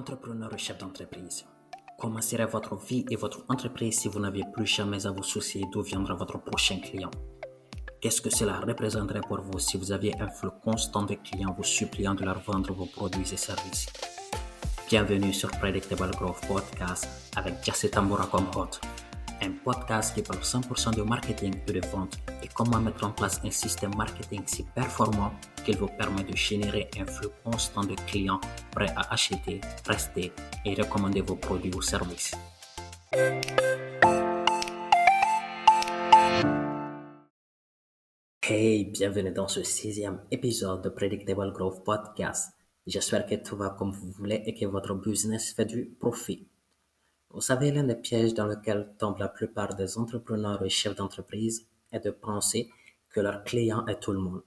Entrepreneur et chef d'entreprise, comment serait votre vie et votre entreprise si vous n'aviez plus jamais à vous soucier d'où viendra votre prochain client. Qu'est-ce que cela représenterait pour vous si vous aviez un flux constant de clients vous suppliant de leur vendre vos produits et services? Bienvenue sur Predictable Growth Podcast avec Jesse Tambora comme hôte. Un podcast qui parle 100% de marketing et de vente et comment mettre en place un système marketing si performant qu'il vous permet de générer un flux constant de clients prêts à acheter, rester et recommander vos produits ou services. Hey, bienvenue dans ce sixième épisode de Predictable Growth Podcast. J'espère que tout va comme vous voulez et que votre business fait du profit. Vous savez, l'un des pièges dans lequel tombent la plupart des entrepreneurs et chefs d'entreprise est de penser que leur client est tout le monde.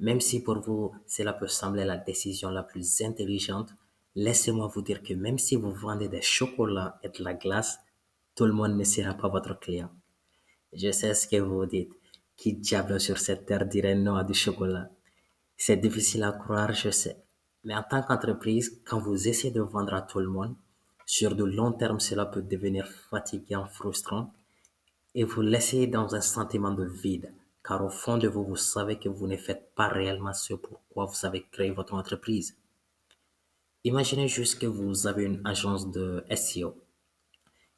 Même si pour vous, cela peut sembler la décision la plus intelligente, laissez-moi vous dire que même si vous vendez des chocolats et de la glace, tout le monde ne sera pas votre client. Je sais ce que vous dites. Qui diable sur cette terre dirait non à du chocolat? C'est difficile à croire, je sais. Mais en tant qu'entreprise, quand vous essayez de vendre à tout le monde, sur de long terme, cela peut devenir fatigant, frustrant et vous laisser dans un sentiment de vide, car au fond de vous, vous savez que vous ne faites pas réellement ce pourquoi vous avez créé votre entreprise. Imaginez juste que vous avez une agence de SEO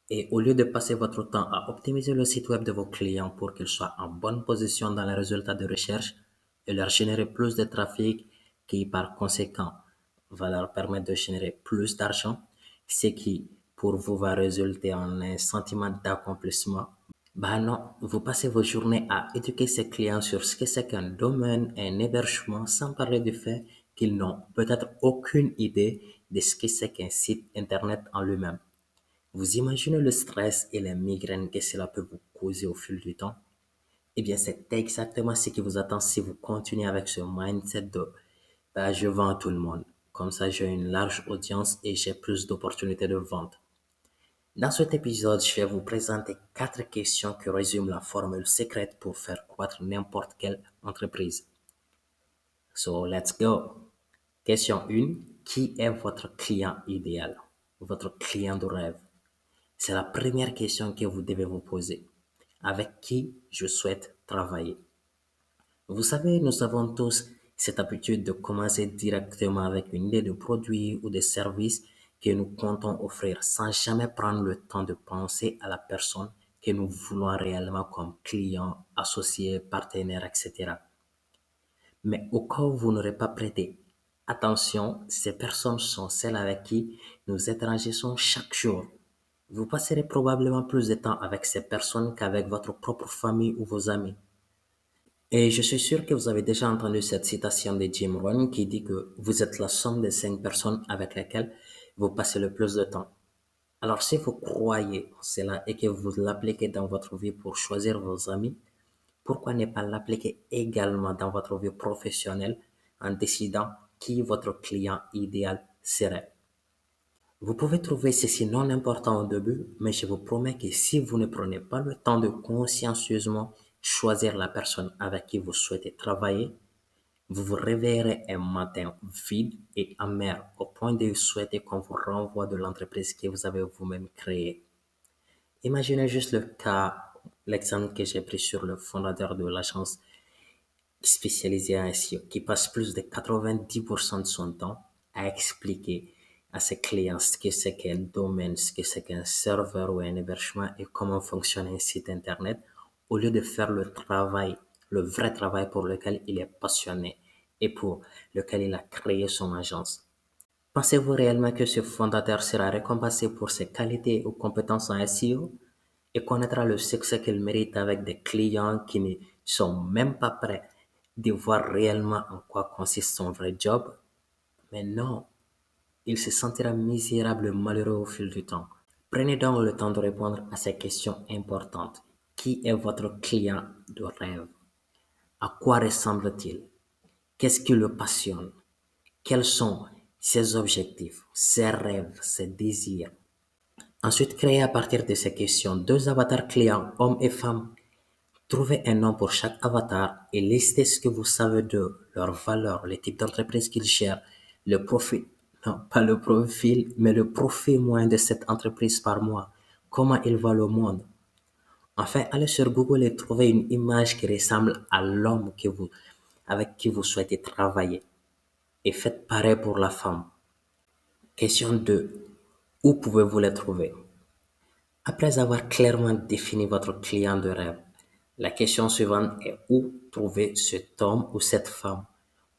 et au lieu de passer votre temps à optimiser le site web de vos clients pour qu'ils soient en bonne position dans les résultats de recherche et leur générer plus de trafic qui par conséquent va leur permettre de générer plus d'argent, ce qui pour vous va résulter en un sentiment d'accomplissement, bah non, vous passez vos journées à éduquer ces clients sur ce que c'est qu'un domaine, un hébergement, sans parler du fait qu'ils n'ont peut-être aucune idée de ce que c'est qu'un site internet en lui-même. Vous imaginez le stress et les migraines que cela peut vous causer au fil du temps? Eh bien, c'est exactement ce qui vous attend si vous continuez avec ce mindset de bah, je vends à tout le monde. Comme ça, j'ai une large audience et j'ai plus d'opportunités de vente. Dans cet épisode, je vais vous présenter quatre questions qui résument la formule secrète pour faire croître n'importe quelle entreprise. So, let's go. Question 1. Qui est votre client idéal? Votre client de rêve? C'est la première question que vous devez vous poser. Avec qui je souhaite travailler? Vous savez, nous avons tous cette habitude de commencer directement avec une idée de produit ou de service que nous comptons offrir sans jamais prendre le temps de penser à la personne que nous voulons réellement comme client, associé, partenaire, etc. Mais au cas où vous n'aurez pas prêté attention, ces personnes sont celles avec qui nous interagissons chaque jour. Vous passerez probablement plus de temps avec ces personnes qu'avec votre propre famille ou vos amis. Et je suis sûr que vous avez déjà entendu cette citation de Jim Rohn qui dit que vous êtes la somme des cinq personnes avec lesquelles vous passez le plus de temps. Alors si vous croyez en cela et que vous l'appliquez dans votre vie pour choisir vos amis, pourquoi ne pas l'appliquer également dans votre vie professionnelle en décidant qui votre client idéal serait? Vous pouvez trouver ceci non important au début, mais je vous promets que si vous ne prenez pas le temps de consciencieusement choisir la personne avec qui vous souhaitez travailler, vous vous réveillerez un matin vide et amer au point de souhaiter qu'on vous renvoie de l'entreprise que vous avez vous-même créée. Imaginez juste le cas, l'exemple que j'ai pris sur le fondateur de l'agence spécialisée en SEO qui passe plus de 90% de son temps à expliquer à ses clients ce que c'est qu'un domaine, ce que c'est qu'un serveur ou un hébergement et comment fonctionne un site internet au lieu de faire le travail, le vrai travail pour lequel il est passionné et pour lequel il a créé son agence. Pensez-vous réellement que ce fondateur sera récompensé pour ses qualités ou compétences en SEO et connaîtra le succès qu'il mérite avec des clients qui ne sont même pas prêts de voir réellement en quoi consiste son vrai job? Mais non, il se sentira misérable et malheureux au fil du temps. Prenez donc le temps de répondre à ces questions importantes. Qui est votre client de rêve? À quoi ressemble-t-il? Qu'est-ce qui le passionne? Quels sont ses objectifs, ses rêves, ses désirs? Ensuite, créez à partir de ces questions deux avatars clients, hommes et femmes. Trouvez un nom pour chaque avatar et listez ce que vous savez de leurs valeurs, les types d'entreprise qu'ils gèrent, le profit, Non, pas le profil, mais le profit moyen de cette entreprise par mois. Comment il voit le monde? Enfin, allez sur Google et trouvez une image qui ressemble à l'homme que vous, avec qui vous souhaitez travailler. Et faites pareil pour la femme. Question 2. Où pouvez-vous les trouver? Après avoir clairement défini votre client de rêve, la question suivante est où trouver cet homme ou cette femme?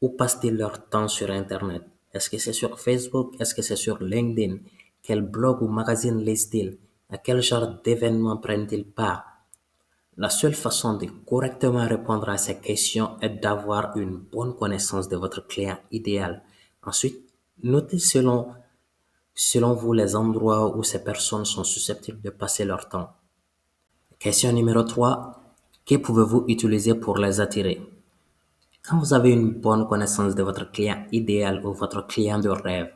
Où passent-ils leur temps sur Internet? Est-ce que c'est sur Facebook? Est-ce que c'est sur LinkedIn? Quel blog ou magazine lisent-ils? À quel genre d'événements prennent-ils part? La seule façon de correctement répondre à ces questions est d'avoir une bonne connaissance de votre client idéal. Ensuite, notez selon, selon vous les endroits où ces personnes sont susceptibles de passer leur temps. Question numéro 3. Que pouvez-vous utiliser pour les attirer? Quand vous avez une bonne connaissance de votre client idéal ou votre client de rêve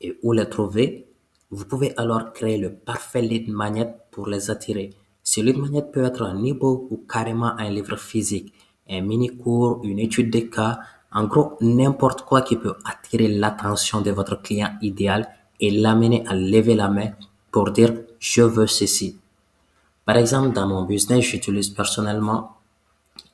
et où les trouver, vous pouvez alors créer le parfait lead magnet pour les attirer. Ce lead magnet peut être un e-book ou carrément un livre physique, un mini-cours, une étude de cas, en gros, n'importe quoi qui peut attirer l'attention de votre client idéal et l'amener à lever la main pour dire je veux ceci. Par exemple, dans mon business, j'utilise personnellement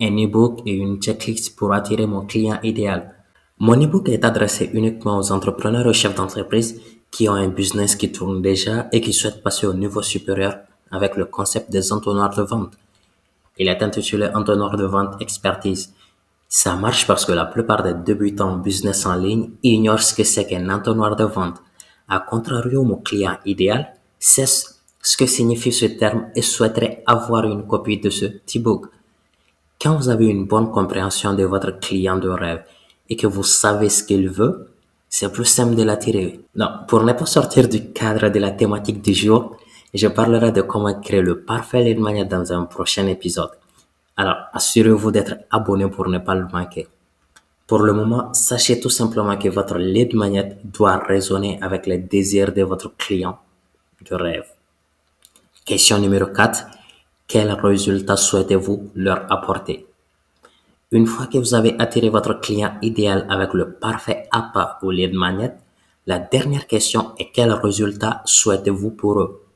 un e-book et une checklist pour attirer mon client idéal. Mon e-book est adressé uniquement aux entrepreneurs et chefs d'entreprise qui ont un business qui tourne déjà et qui souhaitent passer au niveau supérieur avec le concept des entonnoirs de vente. Il est intitulé Entonnoir de vente expertise ça marche parce que la plupart des débutants en business en ligne ignorent ce que c'est qu'un entonnoir de vente. A contrario, mon client idéal sait ce que signifie ce terme et souhaiterait avoir une copie de ce e-book. Quand vous avez une bonne compréhension de votre client de rêve et que vous savez ce qu'il veut, c'est plus simple de l'attirer. Non, pour ne pas sortir du cadre de la thématique du jour, je parlerai de comment créer le parfait lead dans un prochain épisode. Alors, assurez-vous d'être abonné pour ne pas le manquer. Pour le moment, sachez tout simplement que votre lead magnet doit résonner avec les désirs de votre client de rêve. Question numéro 4. Quel résultat souhaitez-vous leur apporter? Une fois que vous avez attiré votre client idéal avec le parfait appât ou lead magnet, la dernière question est quel résultat souhaitez-vous pour eux?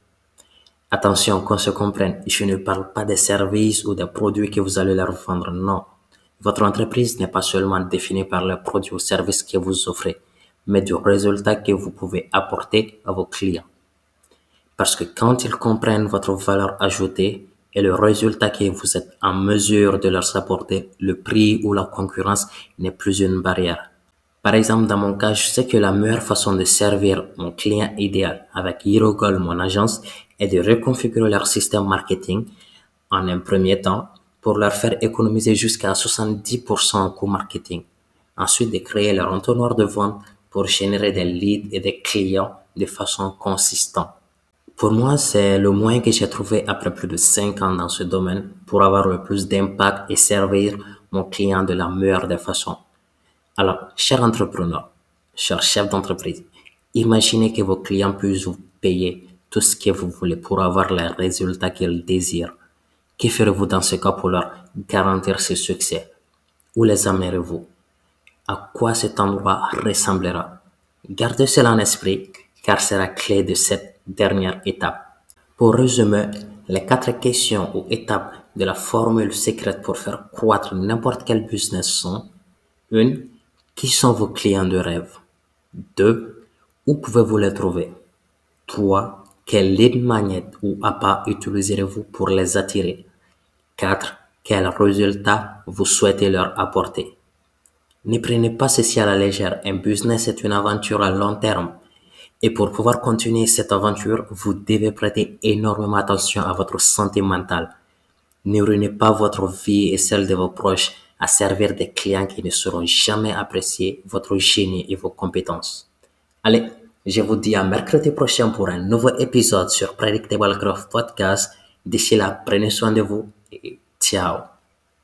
Attention qu'on se comprenne, je ne parle pas des services ou des produits que vous allez leur vendre, non. Votre entreprise n'est pas seulement définie par les produits ou services que vous offrez, mais du résultat que vous pouvez apporter à vos clients. Parce que quand ils comprennent votre valeur ajoutée et le résultat que vous êtes en mesure de leur apporter, le prix ou la concurrence n'est plus une barrière. Par exemple, dans mon cas, je sais que la meilleure façon de servir mon client idéal avec HeroGold, mon agence, est de reconfigurer leur système marketing en un premier temps pour leur faire économiser jusqu'à 70% en coût marketing. Ensuite, de créer leur entonnoir de vente pour générer des leads et des clients de façon consistante. Pour moi, c'est le moyen que j'ai trouvé après plus de 5 ans dans ce domaine pour avoir le plus d'impact et servir mon client de la meilleure des façons. Alors, cher entrepreneur, cher chef d'entreprise, imaginez que vos clients puissent vous payer tout ce que vous voulez pour avoir les résultats qu'ils désirent. Que ferez-vous dans ce cas pour leur garantir ce succès? Où les amènerez-vous? À quoi cet endroit ressemblera? Gardez cela en esprit car c'est la clé de cette dernière étape. Pour résumer, les quatre questions ou étapes de la formule secrète pour faire croître n'importe quel business sont 1. Qui sont vos clients de rêve? 2. Où pouvez-vous les trouver? 3. Quel lead magnet ou appât utiliserez-vous pour les attirer? 4. Quels résultats vous souhaitez leur apporter? Ne prenez pas ceci à la légère. Un business est une aventure à long terme. Et pour pouvoir continuer cette aventure, vous devez prêter énormément attention à votre santé mentale. Ne ruinez pas votre vie et celle de vos proches à servir des clients qui ne seront jamais appréciés votre génie et vos compétences. Allez, je vous dis à mercredi prochain pour un nouveau épisode sur Predictable Growth Podcast. D'ici là, prenez soin de vous et ciao.